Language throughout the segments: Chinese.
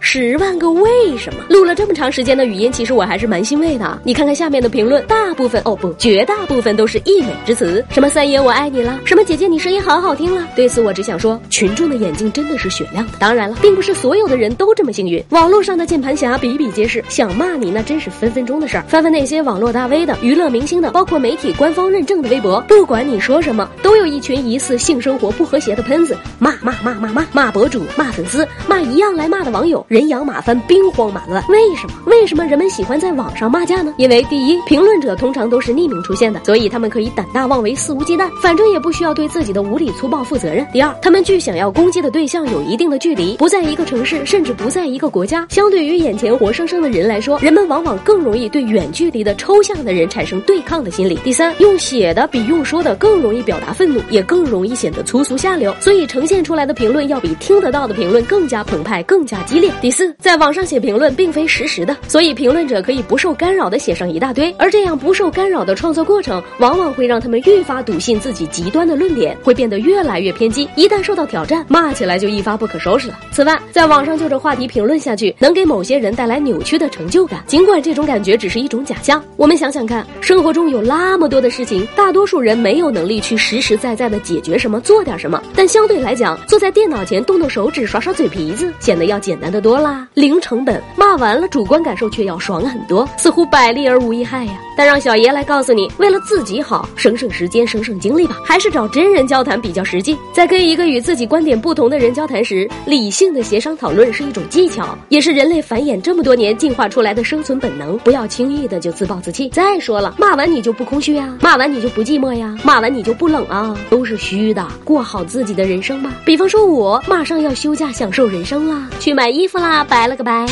十万个为什么录了这么长时间的语音，其实我还是蛮欣慰的。你看看下面的评论，大部分哦不，绝大部分都是溢美之词，什么三爷我爱你了，什么姐姐你声音好好听了。对此我只想说，群众的眼睛真的是雪亮的。当然了，并不是所有的人都这么幸运。网络上的键盘侠比比皆是，想骂你那真是分分钟的事儿。翻翻那些网络大 V 的、娱乐明星的，包括媒体官方认证的微博，不管你说什么，都有一群疑似性生活不和谐的喷子，骂骂骂骂骂，骂博主、骂粉丝、骂一样来骂的网友，人仰马翻。兵荒马乱，为什么？为什么人们喜欢在网上骂架呢？因为第一，评论者通常都是匿名出现的，所以他们可以胆大妄为、肆无忌惮，反正也不需要对自己的无理粗暴负责任。第二，他们距想要攻击的对象有一定的距离，不在一个城市，甚至不在一个国家。相对于眼前活生生的人来说，人们往往更容易对远距离的抽象的人产生对抗的心理。第三，用写的比用说的更容易表达愤怒，也更容易显得粗俗下流，所以呈现出来的评论要比听得到的评论更加澎湃、更加激烈。第四，在网上写评论并非实时的，所以评论者可以不受干扰的写上一大堆，而这样不受干扰的创作过程，往往会让他们愈发笃信自己极端的论点，会变得越来越偏激。一旦受到挑战，骂起来就一发不可收拾了。此外，在网上就这话题评论下去，能给某些人带来扭曲的成就感，尽管这种感觉只是一种假象。我们想想看，生活中有那么多的事情，大多数人没有能力去实实在在的解决什么，做点什么，但相对来讲，坐在电脑前动动手指、耍耍嘴皮子，显得要简单的多多啦，零成本。骂完了，主观感受却要爽很多，似乎百利而无一害呀。但让小爷来告诉你，为了自己好，省省时间，省省精力吧，还是找真人交谈比较实际。在跟一个与自己观点不同的人交谈时，理性的协商讨论是一种技巧，也是人类繁衍这么多年进化出来的生存本能。不要轻易的就自暴自弃。再说了，骂完你就不空虚呀，骂完你就不寂寞呀，骂完你就不冷啊，都是虚的。过好自己的人生吧。比方说，我马上要休假享受人生啦，去买衣服啦，拜了个拜。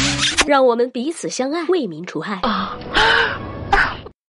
让我们彼此相爱，为民除害。